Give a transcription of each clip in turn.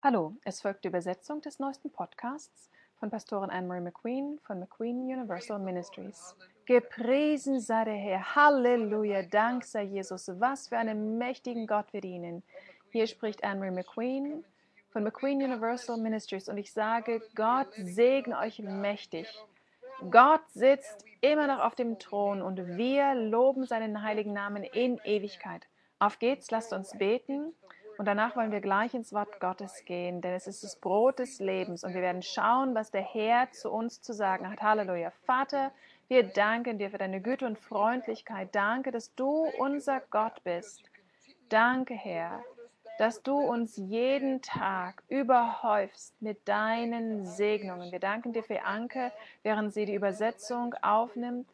Hallo, es folgt die Übersetzung des neuesten Podcasts von Pastorin Anne-Marie McQueen von McQueen Universal Ministries. Gepriesen sei der Herr, Halleluja, Dank sei Jesus, was für einen mächtigen Gott wir dienen. Hier spricht Anne-Marie McQueen von McQueen Universal Ministries und ich sage, Gott segne euch mächtig. Gott sitzt immer noch auf dem Thron und wir loben seinen heiligen Namen in Ewigkeit. Auf geht's, lasst uns beten. Und danach wollen wir gleich ins Wort Gottes gehen, denn es ist das Brot des Lebens und wir werden schauen, was der Herr zu uns zu sagen hat. Halleluja. Vater, wir danken dir für deine Güte und Freundlichkeit. Danke, dass du unser Gott bist. Danke, Herr, dass du uns jeden Tag überhäufst mit deinen Segnungen. Wir danken dir für Anke, während sie die Übersetzung aufnimmt.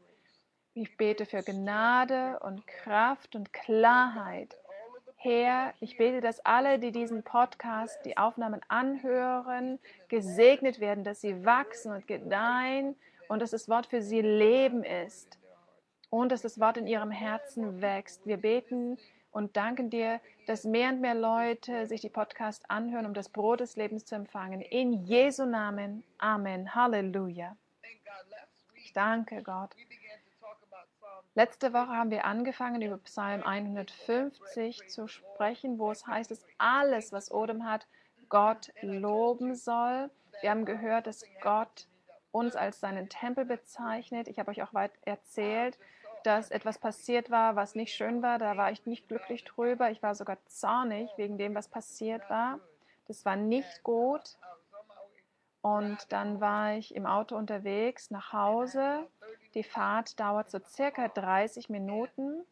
Ich bete für Gnade und Kraft und Klarheit Herr, ich bete, dass alle, die diesen Podcast, die Aufnahmen anhören, gesegnet werden, dass sie wachsen und gedeihen und dass das Wort für sie Leben ist und dass das Wort in ihrem Herzen wächst. Wir beten und danken dir, dass mehr und mehr Leute sich die Podcast anhören, um das Brot des Lebens zu empfangen. In Jesu Namen. Amen. Halleluja. Ich danke Gott. Letzte Woche haben wir angefangen, über Psalm 150 zu sprechen, wo es heißt, dass alles, was Odem hat, Gott loben soll. Wir haben gehört, dass Gott uns als seinen Tempel bezeichnet. Ich habe euch auch weit erzählt, dass etwas passiert war, was nicht schön war. Da war ich nicht glücklich drüber. Ich war sogar zornig wegen dem, was passiert war. Das war nicht gut. Und dann war ich im Auto unterwegs nach Hause die Fahrt dauert so circa 30 Minuten.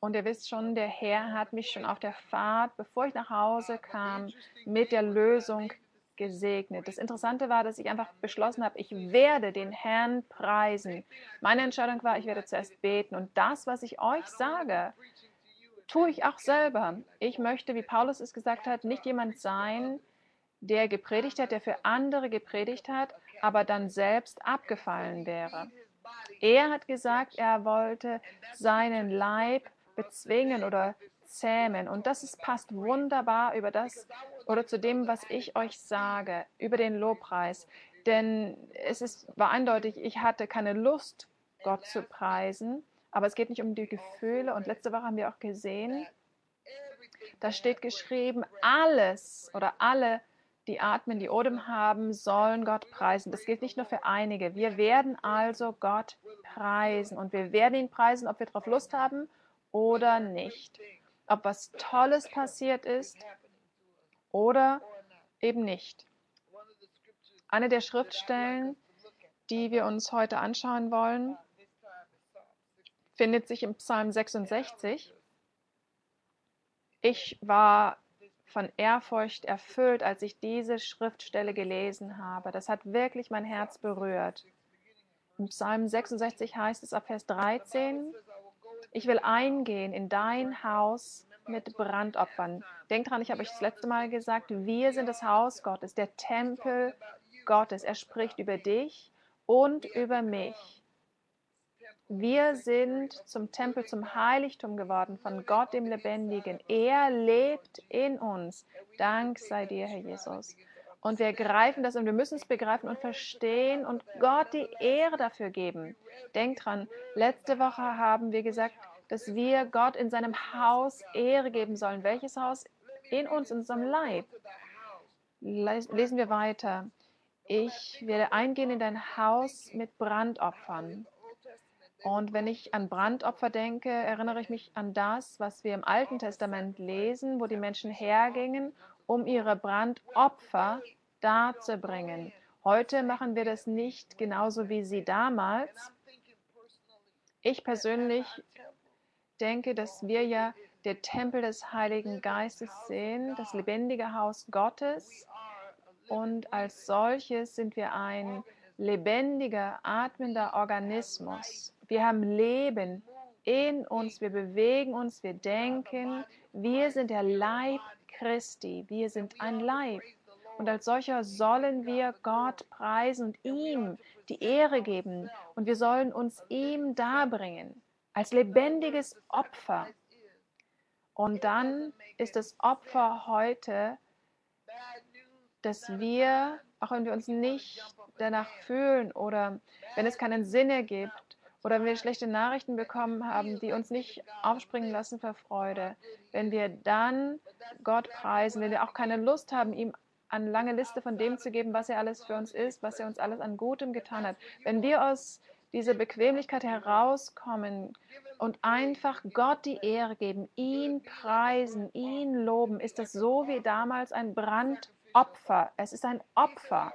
Und ihr wisst schon, der Herr hat mich schon auf der Fahrt, bevor ich nach Hause kam, mit der Lösung gesegnet. Das Interessante war, dass ich einfach beschlossen habe, ich werde den Herrn preisen. Meine Entscheidung war, ich werde zuerst beten. Und das, was ich euch sage, tue ich auch selber. Ich möchte, wie Paulus es gesagt hat, nicht jemand sein, der gepredigt hat, der für andere gepredigt hat, aber dann selbst abgefallen wäre. Er hat gesagt, er wollte seinen Leib bezwingen oder zähmen. Und das ist, passt wunderbar über das oder zu dem, was ich euch sage, über den Lobpreis. Denn es ist, war eindeutig, ich hatte keine Lust, Gott zu preisen. Aber es geht nicht um die Gefühle. Und letzte Woche haben wir auch gesehen, da steht geschrieben, alles oder alle die atmen, die Odem haben, sollen Gott preisen. Das gilt nicht nur für einige. Wir werden also Gott preisen und wir werden ihn preisen, ob wir darauf Lust haben oder nicht. Ob was Tolles passiert ist oder eben nicht. Eine der Schriftstellen, die wir uns heute anschauen wollen, findet sich im Psalm 66. Ich war von Ehrfurcht erfüllt, als ich diese Schriftstelle gelesen habe. Das hat wirklich mein Herz berührt. Im Psalm 66 heißt es ab Vers 13, ich will eingehen in dein Haus mit Brandopfern. Denkt dran, ich habe euch das letzte Mal gesagt, wir sind das Haus Gottes, der Tempel Gottes. Er spricht über dich und über mich. Wir sind zum Tempel, zum Heiligtum geworden von Gott dem Lebendigen. Er lebt in uns. Dank sei dir, Herr Jesus. Und wir greifen das und wir müssen es begreifen und verstehen und Gott die Ehre dafür geben. Denkt dran, letzte Woche haben wir gesagt, dass wir Gott in seinem Haus Ehre geben sollen. Welches Haus? In uns, in unserem Leib. Lesen wir weiter. Ich werde eingehen in dein Haus mit Brandopfern. Und wenn ich an Brandopfer denke, erinnere ich mich an das, was wir im Alten Testament lesen, wo die Menschen hergingen, um ihre Brandopfer darzubringen. Heute machen wir das nicht genauso wie sie damals. Ich persönlich denke, dass wir ja der Tempel des Heiligen Geistes sehen, das lebendige Haus Gottes. Und als solches sind wir ein lebendiger, atmender Organismus. Wir haben Leben in uns, wir bewegen uns, wir denken. Wir sind der Leib Christi, wir sind ein Leib. Und als solcher sollen wir Gott preisen und ihm die Ehre geben. Und wir sollen uns ihm darbringen, als lebendiges Opfer. Und dann ist das Opfer heute dass wir, auch wenn wir uns nicht danach fühlen oder wenn es keinen Sinn ergibt oder wenn wir schlechte Nachrichten bekommen haben, die uns nicht aufspringen lassen vor Freude, wenn wir dann Gott preisen, wenn wir auch keine Lust haben, ihm eine lange Liste von dem zu geben, was er alles für uns ist, was er uns alles an Gutem getan hat. Wenn wir aus dieser Bequemlichkeit herauskommen und einfach Gott die Ehre geben, ihn preisen, ihn loben, ist das so wie damals ein Brandopfer. Es ist ein Opfer.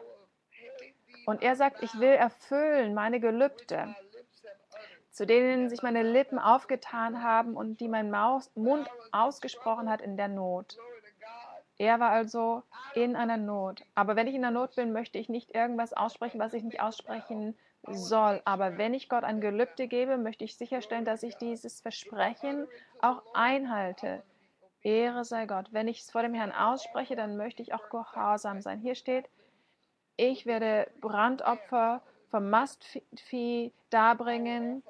Und er sagt, ich will erfüllen meine Gelübde, zu denen sich meine Lippen aufgetan haben und die mein Mund ausgesprochen hat in der Not. Er war also in einer Not. Aber wenn ich in der Not bin, möchte ich nicht irgendwas aussprechen, was ich nicht aussprechen soll. Aber wenn ich Gott ein Gelübde gebe, möchte ich sicherstellen, dass ich dieses Versprechen auch einhalte. Ehre sei Gott. Wenn ich es vor dem Herrn ausspreche, dann möchte ich auch gehorsam sein. Hier steht, ich werde Brandopfer vom Mastvieh darbringen,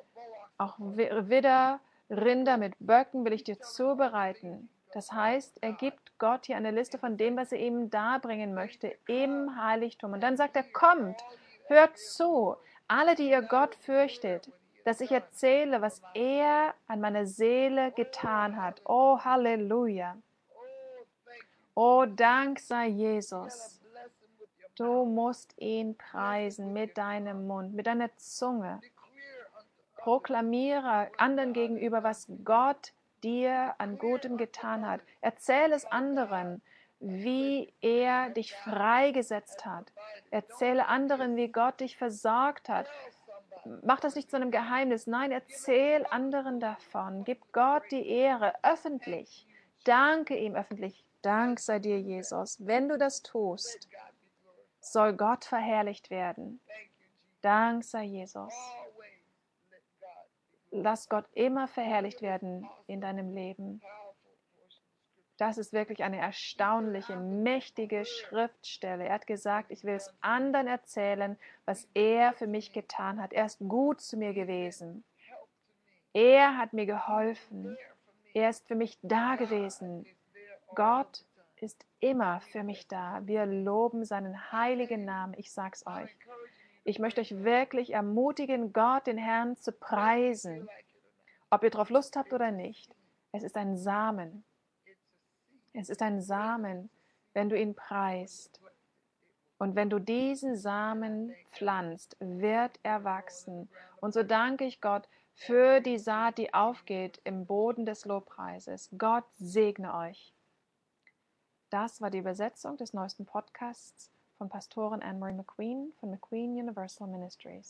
auch Widder, Rinder mit Böcken will ich dir zubereiten. Das heißt, er gibt Gott hier eine Liste von dem, was er ihm darbringen möchte im Heiligtum. Und dann sagt er, kommt, hört zu, alle, die ihr Gott fürchtet, dass ich erzähle, was er an meiner Seele getan hat. Oh, Halleluja. Oh, Dank sei Jesus. Du musst ihn preisen mit deinem Mund, mit deiner Zunge. Proklamiere anderen gegenüber, was Gott dir an Gutem getan hat. Erzähle es anderen, wie er dich freigesetzt hat. Erzähle anderen, wie Gott dich versorgt hat. Mach das nicht zu einem Geheimnis. Nein, erzähl anderen davon. Gib Gott die Ehre öffentlich. Danke ihm öffentlich. Dank sei dir, Jesus. Wenn du das tust, soll Gott verherrlicht werden. Dank sei Jesus. Lass Gott immer verherrlicht werden in deinem Leben. Das ist wirklich eine erstaunliche, mächtige Schriftstelle. Er hat gesagt, ich will es anderen erzählen, was er für mich getan hat. Er ist gut zu mir gewesen. Er hat mir geholfen. Er ist für mich da gewesen. Gott ist immer für mich da. Wir loben seinen heiligen Namen. Ich sag's euch. Ich möchte euch wirklich ermutigen, Gott, den Herrn, zu preisen. Ob ihr darauf Lust habt oder nicht. Es ist ein Samen. Es ist ein Samen, wenn du ihn preist. Und wenn du diesen Samen pflanzt, wird er wachsen. Und so danke ich Gott für die Saat, die aufgeht im Boden des Lobpreises. Gott segne euch. Das war die Übersetzung des neuesten Podcasts von Pastorin Anne-Marie McQueen von McQueen Universal Ministries.